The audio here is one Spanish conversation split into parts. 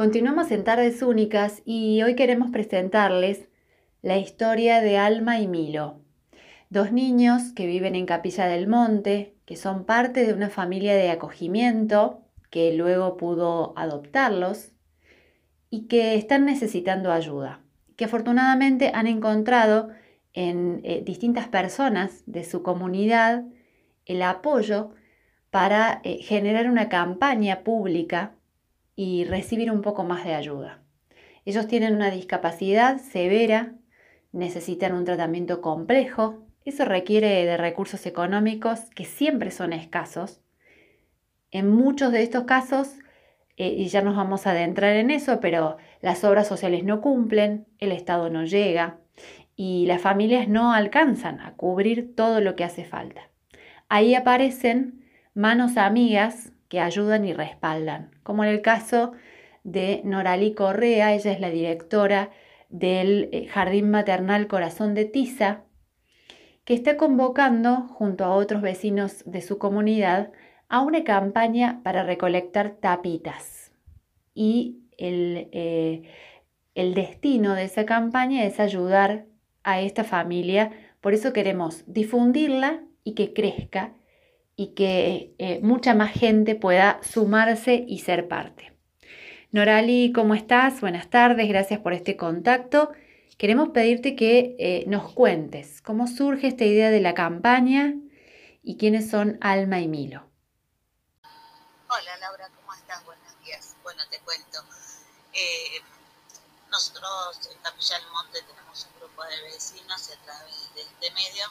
Continuamos en Tardes Únicas y hoy queremos presentarles la historia de Alma y Milo, dos niños que viven en Capilla del Monte, que son parte de una familia de acogimiento que luego pudo adoptarlos y que están necesitando ayuda, que afortunadamente han encontrado en eh, distintas personas de su comunidad el apoyo para eh, generar una campaña pública y recibir un poco más de ayuda. Ellos tienen una discapacidad severa, necesitan un tratamiento complejo, eso requiere de recursos económicos que siempre son escasos. En muchos de estos casos, eh, y ya nos vamos a adentrar en eso, pero las obras sociales no cumplen, el Estado no llega y las familias no alcanzan a cubrir todo lo que hace falta. Ahí aparecen manos amigas que ayudan y respaldan, como en el caso de Norali Correa, ella es la directora del eh, Jardín Maternal Corazón de Tiza, que está convocando, junto a otros vecinos de su comunidad, a una campaña para recolectar tapitas. Y el, eh, el destino de esa campaña es ayudar a esta familia, por eso queremos difundirla y que crezca y que eh, mucha más gente pueda sumarse y ser parte. Norali, ¿cómo estás? Buenas tardes, gracias por este contacto. Queremos pedirte que eh, nos cuentes cómo surge esta idea de la campaña y quiénes son Alma y Milo. Hola Laura, ¿cómo estás? Buenos días. Bueno, te cuento. Eh, nosotros en Capilla del Monte tenemos un grupo de vecinos y a través de este medio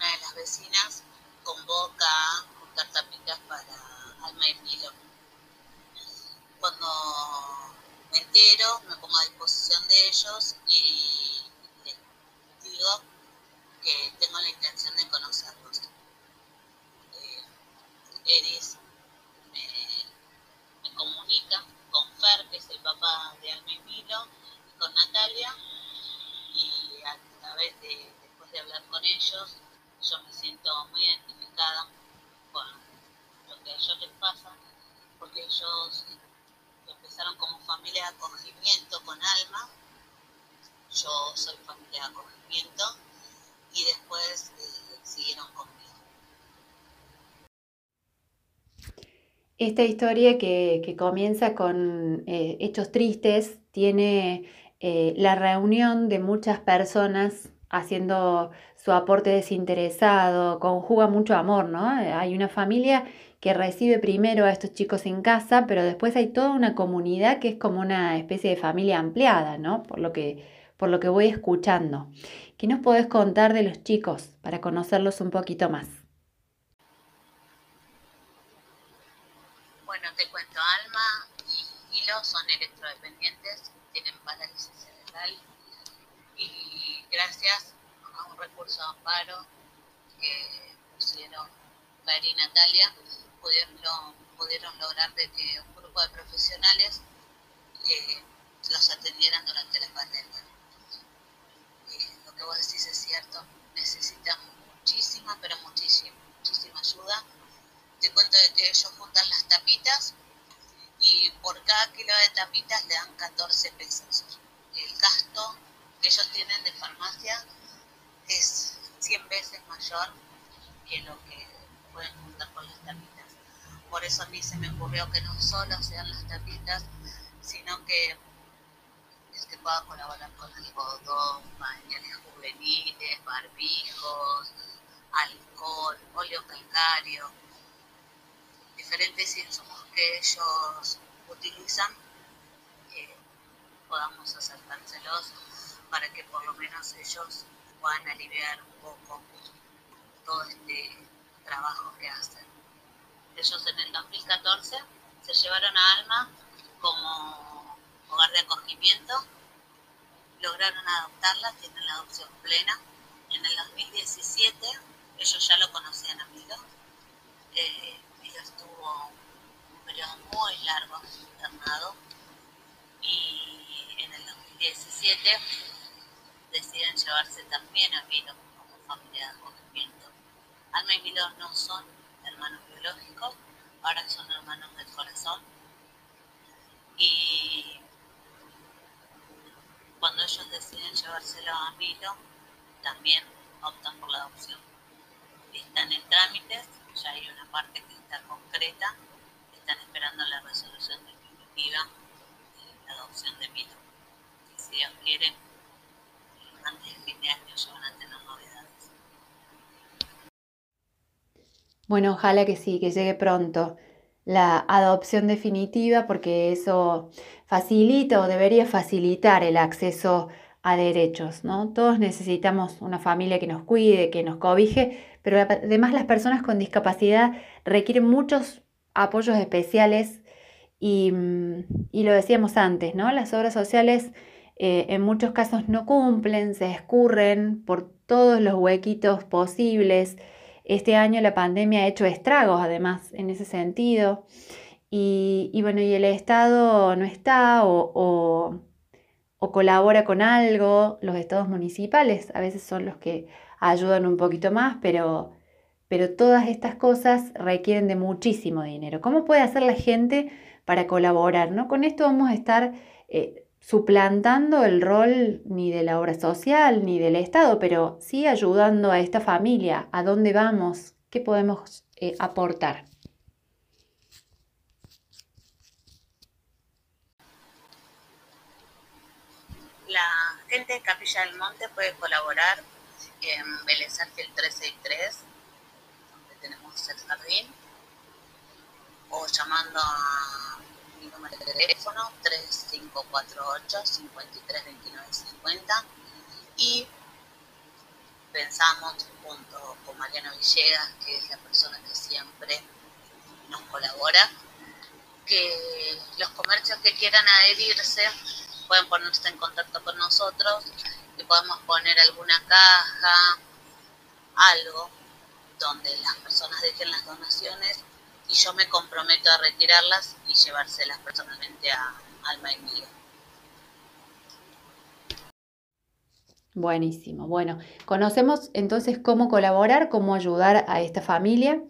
una de las vecinas convoca a juntar tapitas para Alma y Milo. Cuando me entero, me pongo a disposición de ellos y les digo que tengo la intención de conocerlos. Eh, Eris me, me, comunica con Fer, que es el papá de Alma y Milo, y con Natalia, y a través de, después de hablar con ellos, yo me siento muy identificada con lo que a ellos les pasa, porque ellos empezaron como familia de acogimiento con alma, yo soy familia de acogimiento, y después eh, siguieron conmigo. Esta historia que, comienza con eh, hechos tristes tiene eh, la reunión de muchas personas haciendo su aporte desinteresado, conjuga mucho amor, ¿no? Hay una familia que recibe primero a estos chicos en casa, pero después hay toda una comunidad que es como una especie de familia ampliada, ¿no? Por lo que, por lo que voy escuchando. ¿Qué nos podés contar de los chicos para conocerlos un poquito más? Bueno, te cuento, Alma y Hilo son electrodependientes, tienen parálisis cerebral y gracias recurso de amparo que pusieron Fer y Natalia, pudieron, pudieron lograr de que un grupo de profesionales eh, los atendieran durante la pandemia. Eh, lo que vos decís es cierto, necesitan muchísima, pero muchísima, muchísima ayuda. Te cuento de que ellos juntan las tapitas y por cada kilo de tapitas le dan 14 pesos. El gasto que ellos tienen de farmacia es 100 veces mayor que lo que pueden juntar con las tapitas. Por eso a mí se me ocurrió que no solo sean las tapitas, sino que que pueda colaborar con algodón, pañales juveniles, barbijos, alcohol, óleo calcario, diferentes insumos que ellos utilizan, eh, podamos acercárselos para que por lo menos ellos puedan aliviar un poco todo este trabajo que hacen. Ellos en el 2014 se llevaron a Alma como hogar de acogimiento, lograron adoptarla, tienen la adopción plena. En el 2017 ellos ya lo conocían a Milo. Eh, estuvo un periodo muy largo internado y en el 2017 deciden llevarse también a Milo como familia de acogimiento. Alma y Milo no son hermanos biológicos, ahora son hermanos del corazón. Y cuando ellos deciden llevárselo a Milo, también optan por la adopción. Están en trámites, ya hay una parte que está concreta, están esperando la resolución Bueno, ojalá que sí, que llegue pronto la adopción definitiva porque eso facilita o debería facilitar el acceso a derechos, ¿no? Todos necesitamos una familia que nos cuide, que nos cobije, pero además las personas con discapacidad requieren muchos apoyos especiales y, mm, lo decíamos antes, ¿no? Las obras sociales eh, en muchos casos no cumplen, se escurren por todos los huequitos posibles. Este año la pandemia ha hecho estragos además en ese sentido. Y, bueno, y el Estado no está o, colabora con algo. Los estados municipales a veces son los que ayudan un poquito más, pero, pero todas estas cosas requieren de muchísimo dinero. ¿Cómo puede hacer la gente para colaborar? ¿no? Con esto vamos a estar eh, suplantando el rol ni de la obra social ni del Estado, pero sí ayudando a esta familia, a dónde vamos, qué podemos eh, aportar. La gente de Capilla del Monte puede colaborar en Vélez el 363, donde tenemos el jardín, o llamando a mi número de teléfono 3548 532950 y pensamos junto con Mariano Villegas, que es la persona que siempre nos colabora, que los comercios que quieran adherirse pueden ponerse en contacto con nosotros y podemos poner alguna caja, algo donde las personas dejen las donaciones y yo me comprometo a retirarlas y llevárselas personalmente a Alma y Mío. Buenísimo. Bueno, conocemos entonces cómo colaborar, cómo ayudar a esta familia.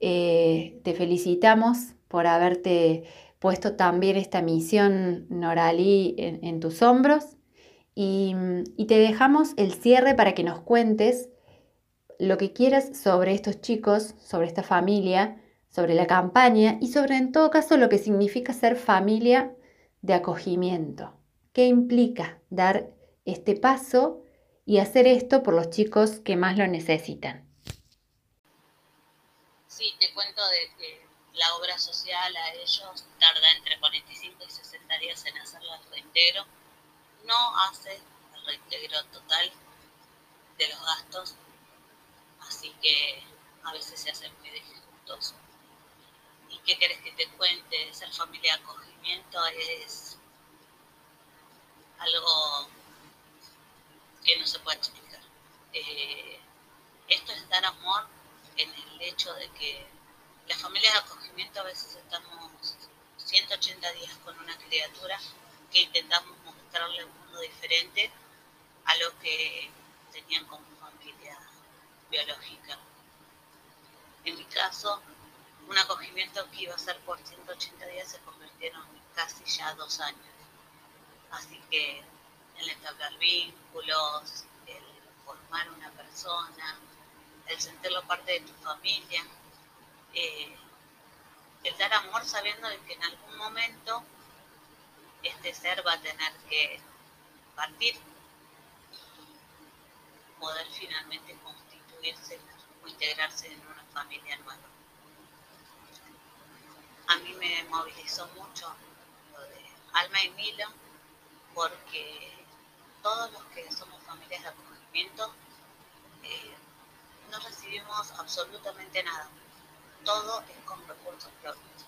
Eh, te felicitamos por haberte puesto también esta misión Noralí en, tus hombros y te dejamos el cierre para que nos cuentes lo que quieras sobre estos chicos, sobre esta familia sobre la campaña y sobre en todo caso lo que significa ser familia de acogimiento. ¿Qué implica dar este paso y hacer esto por los chicos que más lo necesitan? Sí, te cuento de que la obra social a ellos tarda entre 45 y 60 días en hacer el reintegro. No hace el reintegro total de los gastos, así que a veces se hace muy dificultoso. ¿Y qué querés que te cuente? Ser familia de acogimiento es algo que no se puede explicar. Eh, esto es dar amor en el hecho de que las familias de acogimiento a veces estamos 180 días con una criatura que intentamos mostrarle un mundo diferente a lo que tenían como familia biológica. En mi caso, un acogimiento que iba a ser por 180 días se convirtieron casi ya dos años. Así que el entablar vínculos, el formar una persona, el sentirlo parte de tu familia, eh, el dar amor sabiendo que en algún momento este ser va a tener que partir y poder finalmente constituirse o integrarse en una familia nueva a mí me movilizó mucho lo de Alma y Milo, porque todos los que somos familias de acogimiento eh, no recibimos absolutamente nada. Todo es con recursos propios.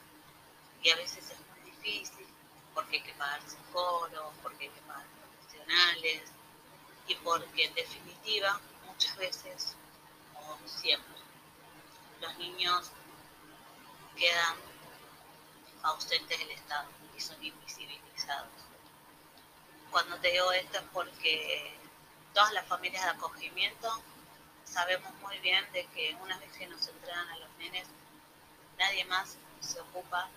Y a veces es muy difícil porque hay que pagar psicólogos, porque hay que pagar profesionales y porque en definitiva muchas veces, o siempre, los niños quedan ausentes del Estado y son invisibilizados. Cuando te digo esto es porque todas las familias de acogimiento sabemos muy bien de que una vez que nos entregan a los nenes, nadie más se ocupa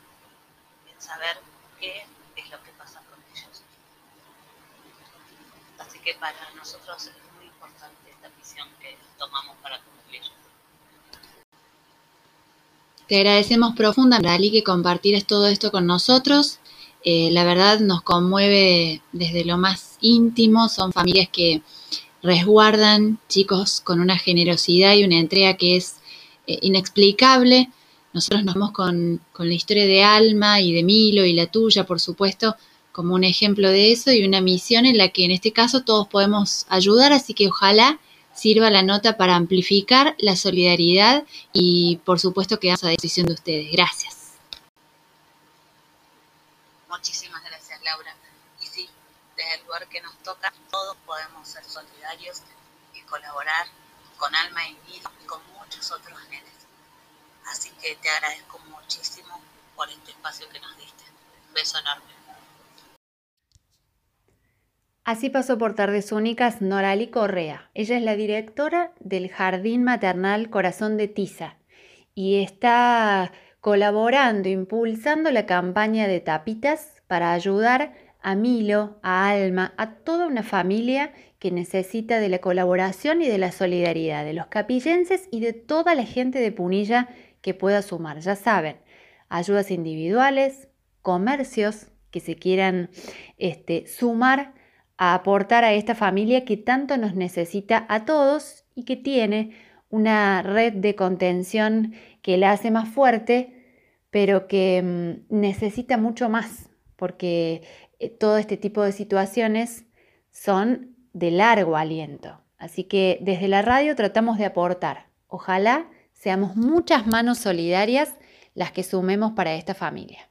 en saber qué es lo que pasa con ellos. Así que para nosotros es muy importante esta misión que tomamos para cumplir. Te agradecemos profundamente, Ali, que compartires todo esto con nosotros. Eh, la verdad nos conmueve desde lo más íntimo. Son familias que resguardan chicos con una generosidad y una entrega que es eh, inexplicable. Nosotros nos vamos con, con la historia de Alma y de Milo y la tuya, por supuesto, como un ejemplo de eso y una misión en la que en este caso todos podemos ayudar, así que ojalá sirva la nota para amplificar la solidaridad y por supuesto quedamos a disposición de ustedes. Gracias. Muchísimas gracias Laura. Y sí, desde el lugar que nos toca, todos podemos ser solidarios y colaborar con Alma y Vida y con muchos otros nenes. Así que te agradezco muchísimo por este espacio que nos diste. Un beso enorme. Así pasó por Tardes Únicas Norali Correa. Ella es la directora del Jardín Maternal Corazón de Tiza y está colaborando, impulsando la campaña de tapitas para ayudar a Milo, a Alma, a toda una familia que necesita de la colaboración y de la solidaridad de los capillenses y de toda la gente de Punilla que pueda sumar. Ya saben, ayudas individuales, comercios que se quieran este, sumar a aportar a esta familia que tanto nos necesita a todos y que tiene una red de contención que la hace más fuerte, pero que mm, necesita mucho más, porque eh, todo este tipo de situaciones son de largo aliento. Así que desde la radio tratamos de aportar. Ojalá seamos muchas manos solidarias las que sumemos para esta familia.